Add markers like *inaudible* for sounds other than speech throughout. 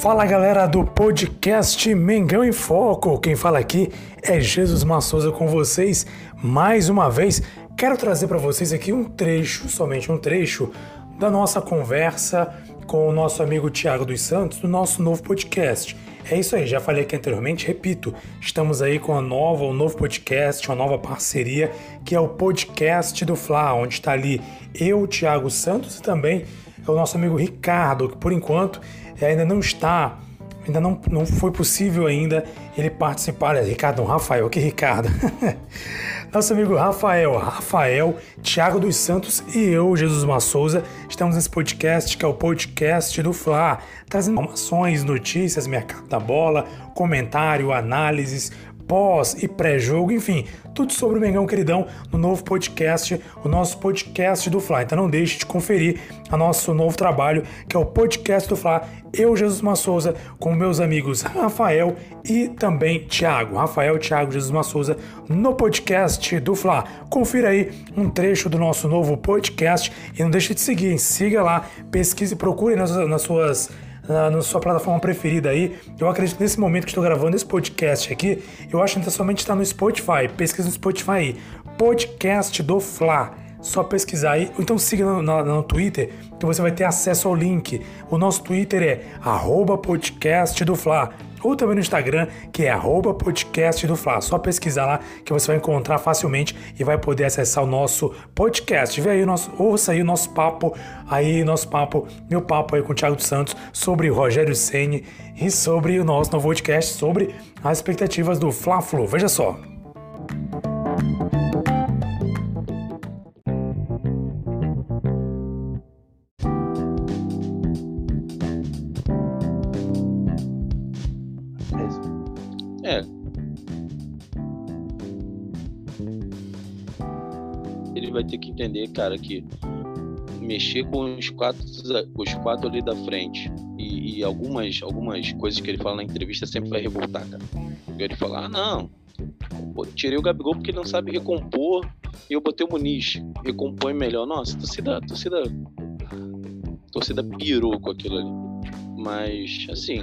Fala galera do podcast Mengão em Foco. Quem fala aqui é Jesus Massouza com vocês mais uma vez. Quero trazer para vocês aqui um trecho, somente um trecho, da nossa conversa com o nosso amigo Tiago dos Santos do nosso novo podcast. É isso aí, já falei aqui anteriormente, repito, estamos aí com a nova, um novo podcast, uma nova parceria, que é o podcast do Fla, onde está ali eu, Tiago Santos e também o nosso amigo Ricardo, que por enquanto ainda não está, ainda não, não foi possível ainda ele participar. É, Ricardo, Rafael, que Ricardo. *laughs* Nosso amigo Rafael, Rafael, Thiago dos Santos e eu, Jesus Massouza, estamos nesse podcast que é o podcast do Fla, trazendo informações, notícias, mercado da bola, comentário, análises, pós e pré-jogo, enfim, tudo sobre o Mengão Queridão no novo podcast, o nosso podcast do Fla. Então não deixe de conferir o nosso novo trabalho, que é o podcast do Fla. Eu, Jesus Massouza, com meus amigos Rafael e também Thiago. Rafael, Thiago, Jesus Massouza, no podcast do Fla. Confira aí um trecho do nosso novo podcast e não deixe de seguir, siga lá, pesquise, procure nas, nas suas na, na, sua plataforma preferida aí. Eu acredito que nesse momento que estou gravando esse podcast aqui, eu acho que somente está no Spotify. Pesquisa no Spotify aí. Podcast do Fla. Só pesquisar aí. Então siga no, no, no Twitter que você vai ter acesso ao link. O nosso Twitter é podcast do Fla ou também no Instagram, que é podcast do Fla. Só pesquisar lá que você vai encontrar facilmente e vai poder acessar o nosso podcast. Vê aí o nosso, ouça aí o nosso papo, aí nosso papo, meu papo aí com o Thiago dos Santos sobre o Rogério Ceni e sobre o nosso novo podcast sobre as expectativas do Fla-Flu. Veja só. Vai ter que entender, cara, que mexer com os quatro, os quatro ali da frente e, e, algumas, algumas coisas que ele fala na entrevista sempre vai revoltar, cara. Ele fala, ah, não, pô, tirei o Gabigol porque ele não sabe recompor e eu botei o Muniz, recompõe melhor. Nossa, torcida, torcida, torcida pirou com aquilo ali. Mas, assim,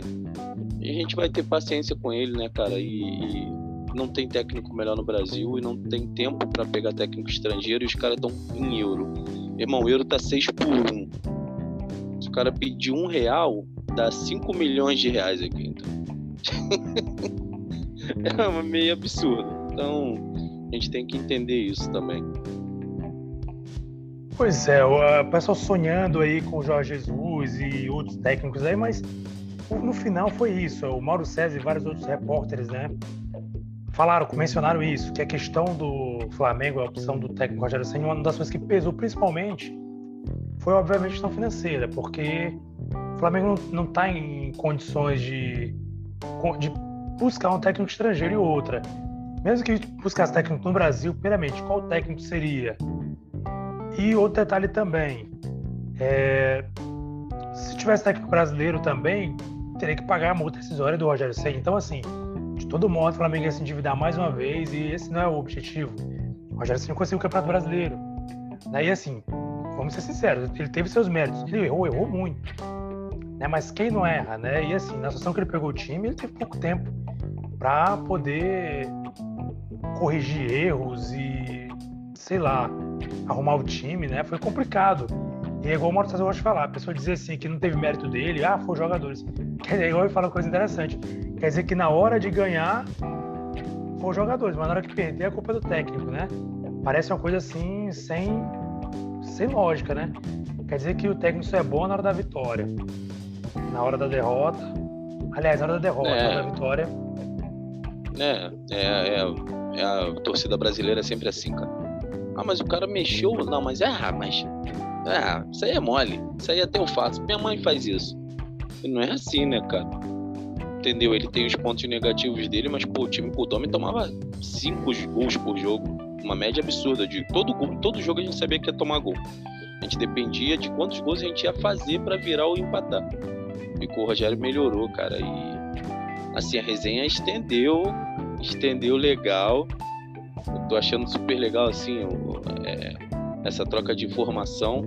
a gente vai ter paciência com ele, né, cara, e, e não tem técnico melhor no Brasil e não tem tempo para pegar técnico estrangeiro e os caras estão em euro. Irmão, o euro tá 6 por 1. Se o cara pedir um real, dá 5 milhões de reais aqui. Então. *laughs* é meio absurdo. Então, a gente tem que entender isso também. Pois é, o pessoal sonhando aí com o Jorge Jesus e outros técnicos aí, mas no final foi isso. O Mauro César e vários outros repórteres, né? Falaram, mencionaram isso, que a questão do Flamengo, a opção do técnico Rogério Senna, uma das coisas que pesou principalmente foi, obviamente, a questão financeira, porque o Flamengo não está em condições de, de buscar um técnico estrangeiro e outra. Mesmo que buscasse técnico no Brasil, primeiramente, qual técnico seria? E outro detalhe também, é, se tivesse técnico brasileiro também, teria que pagar a multa decisória do Rogério Senna. Então, assim, de todo modo, o Flamengo ia se endividar mais uma vez e esse não é o objetivo. O Rogério Ceni conseguiu o Campeonato Brasileiro. Daí, assim, vamos ser sinceros, ele teve seus méritos. Ele errou, errou muito. Né? Mas quem não erra, né? E assim, na situação que ele pegou o time, ele teve pouco tempo para poder corrigir erros e, sei lá, arrumar o time, né? Foi complicado. E é igual o Mauro César gosta de falar, a pessoa dizer assim que não teve mérito dele, ah, foi jogadores. Quer dizer, igual ele fala uma coisa interessante. Quer dizer que na hora de ganhar, foi os jogadores, mas na hora de perder, a culpa é do técnico, né? Parece uma coisa assim, sem, sem lógica, né? Quer dizer que o técnico só é bom na hora da vitória. Na hora da derrota. Aliás, na hora da derrota, é. na hora da vitória. É, é, é, é a torcida brasileira é sempre assim, cara. Ah, mas o cara mexeu. Não, mas é, ah, mas ah, isso aí é mole. Isso aí até eu faço. Minha mãe faz isso. E não é assim, né, cara? Entendeu? Ele tem os pontos negativos dele, mas pô, o time o tomava 5 gols por jogo. Uma média absurda de todo todo jogo a gente sabia que ia tomar gol. A gente dependia de quantos gols a gente ia fazer para virar ou empatar. E o Rogério melhorou, cara. E assim, a resenha estendeu, estendeu legal. Eu tô achando super legal assim, é, essa troca de informação.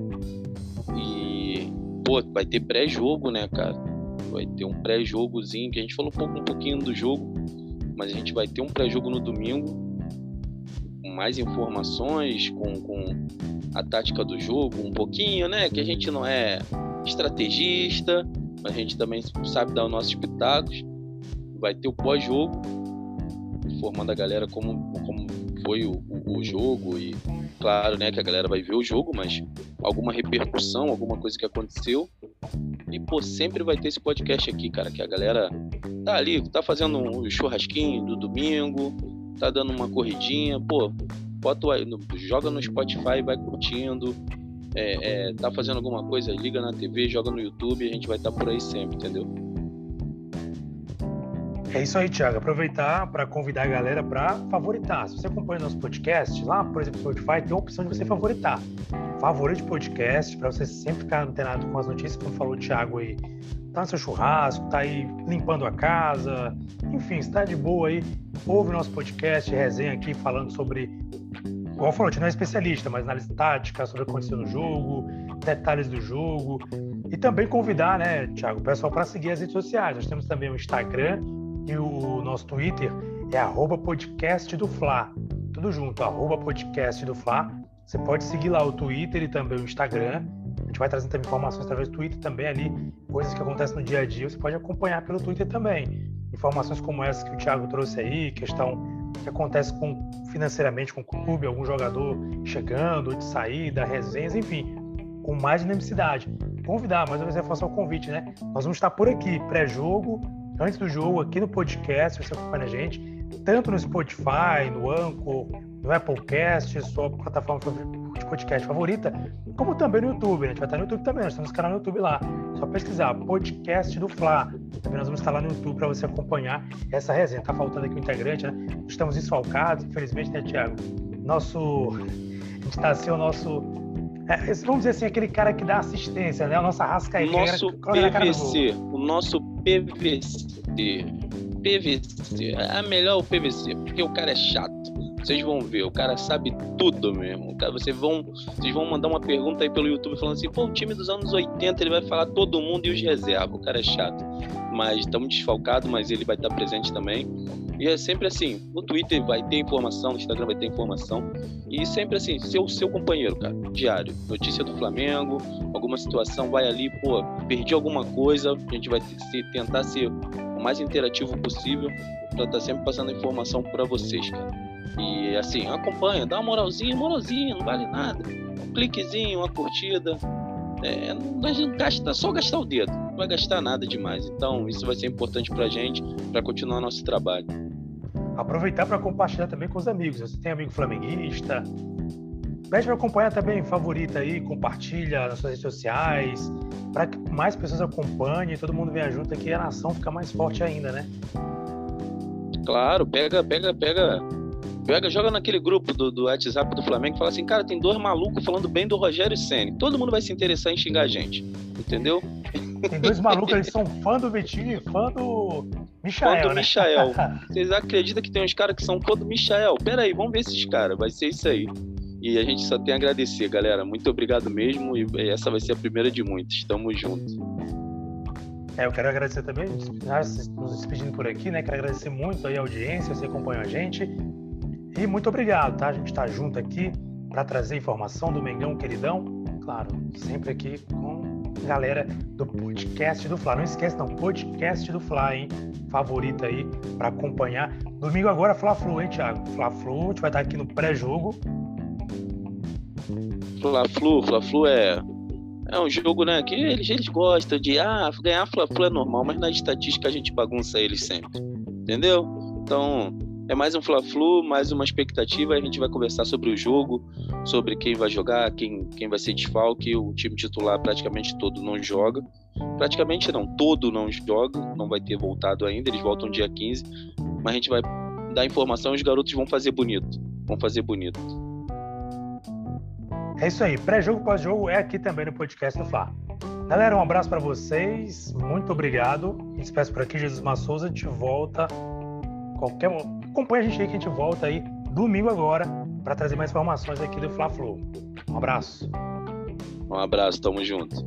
E, pô, vai ter pré-jogo, né, cara? Vai ter um pré-jogozinho, que a gente falou um, pouco, um pouquinho do jogo, mas a gente vai ter um pré-jogo no domingo, com mais informações, com, com a tática do jogo, um pouquinho, né? Que a gente não é estrategista, mas a gente também sabe dar os nossos pitacos. Vai ter o pós-jogo, informando a galera como, como foi o, o, o, jogo e claro, né, que a galera vai ver o jogo, mas alguma repercussão, alguma coisa que aconteceu. E pô, sempre vai ter esse podcast aqui, cara, que a galera tá ali, tá fazendo um churrasquinho do domingo, tá dando uma corridinha, pô, bota, joga no Spotify, vai curtindo, é, é, tá fazendo alguma coisa, liga na TV, joga no YouTube, a gente vai estar tá por aí sempre, entendeu? É isso aí, Thiago. Aproveitar para convidar a galera para favoritar. Se você acompanha nosso podcast, lá, por exemplo, no Spotify, tem a opção de você favoritar. Favorite podcast, para você sempre ficar antenado com as notícias, como falou o Thiago aí. Tá no seu churrasco, tá aí limpando a casa, enfim, está de boa aí, ouve o nosso podcast, resenha aqui falando sobre igual falou, a gente não é especialista, mas análise tática, sobre o que aconteceu no jogo, detalhes do jogo. E também convidar, né, Thiago, o pessoal para seguir as redes sociais. Nós temos também o Instagram e o nosso Twitter é arroba podcast do Fla. Tudo junto, arroba podcast do Fla. Você pode seguir lá o Twitter e também o Instagram. A gente vai trazendo também informações através do Twitter também ali, coisas que acontecem no dia a dia. Você pode acompanhar pelo Twitter também. Informações como essas que o Thiago trouxe aí, questão que acontece com financeiramente com o clube, algum jogador chegando, de saída, resenhas, enfim, com mais dinamicidade. Convidar, mais uma vez reforçar o convite, né? Nós vamos estar por aqui, pré-jogo, antes do jogo, aqui no podcast, você acompanha a gente, tanto no Spotify, no Anchor, no Applecast, sua plataforma de podcast favorita, como também no YouTube. Né? A gente vai estar no YouTube também, nós temos canal no YouTube lá. Só pesquisar podcast do Fla. Também nós vamos estar lá no YouTube para você acompanhar essa resenha. Tá faltando aqui o integrante, né? Estamos desfalcados, infelizmente, né, Thiago? Nosso. A gente está assim, o nosso. É, vamos dizer assim, aquele cara que dá assistência, né? O nosso Arrascaeta. Nosso PVC. O nosso PVC. PVC. É melhor o PVC, porque o cara é chato. Vocês vão ver, o cara sabe tudo mesmo. Cara, vocês, vão, vocês vão mandar uma pergunta aí pelo YouTube falando assim: pô, o time dos anos 80 ele vai falar todo mundo e os reserva. O cara é chato. Mas estamos desfalcados, mas ele vai estar presente também. E é sempre assim: no Twitter vai ter informação, no Instagram vai ter informação. E sempre assim: seu, seu companheiro, cara, diário. Notícia do Flamengo, alguma situação, vai ali, pô, perdi alguma coisa. A gente vai tentar ser o mais interativo possível para estar tá sempre passando informação para vocês, cara. E assim, acompanha, dá uma moralzinha, moralzinha, não vale nada. Um cliquezinho, uma curtida. É, não, gasta, só gastar o dedo, vai gastar nada demais. Então, isso vai ser importante pra gente, para continuar nosso trabalho. Aproveitar para compartilhar também com os amigos. Você tem amigo flamenguista? Pede para acompanhar também, favorita aí, compartilha nas suas redes sociais, para que mais pessoas acompanhem, todo mundo venha junto aqui e a nação fica mais forte ainda, né? Claro, pega, pega, pega Pega, joga naquele grupo do, do WhatsApp do Flamengo e fala assim, cara, tem dois malucos falando bem do Rogério Ceni. Todo mundo vai se interessar em xingar a gente. Entendeu? Tem dois malucos, eles são fã do Vitinho e fã do Michael. Fã do né? Michael. *laughs* Vocês acreditam que tem uns caras que são fã do Michael? Pera aí, vamos ver esses caras. Vai ser isso aí. E a gente só tem a agradecer, galera. Muito obrigado mesmo. E essa vai ser a primeira de muitas. Tamo junto. É, eu quero agradecer também, nos despedindo por aqui, né? Quero agradecer muito aí a audiência, você acompanhou a gente. E muito obrigado, tá? A gente está junto aqui para trazer informação do Mengão Queridão. Claro, sempre aqui com galera do podcast do Fla. Não esquece, não, podcast do Fla, hein? Favorita aí para acompanhar. Domingo agora, Fla-Flu, hein, Thiago? Fla-Flu, a gente vai estar aqui no pré-jogo. Fla-Flu, Fla-Flu é é um jogo, né, que eles, eles gostam de, ah, ganhar Fla-Flu é normal, mas na estatística a gente bagunça eles sempre, entendeu? Então, é mais um Fla-Flu, mais uma expectativa. A gente vai conversar sobre o jogo, sobre quem vai jogar, quem, quem vai ser desfalque. O time titular praticamente todo não joga. Praticamente não, todo não joga, não vai ter voltado ainda. Eles voltam dia 15. Mas a gente vai dar informação e os garotos vão fazer bonito. Vão fazer bonito. É isso aí. Pré-jogo, pós-jogo é aqui também no podcast do Fla. Galera, um abraço para vocês. Muito obrigado. Despeço por aqui, Jesus Massouza. A gente volta qualquer acompanha a gente aí que a gente volta aí domingo agora para trazer mais informações aqui do Fla Flow. Um abraço. Um abraço, tamo junto.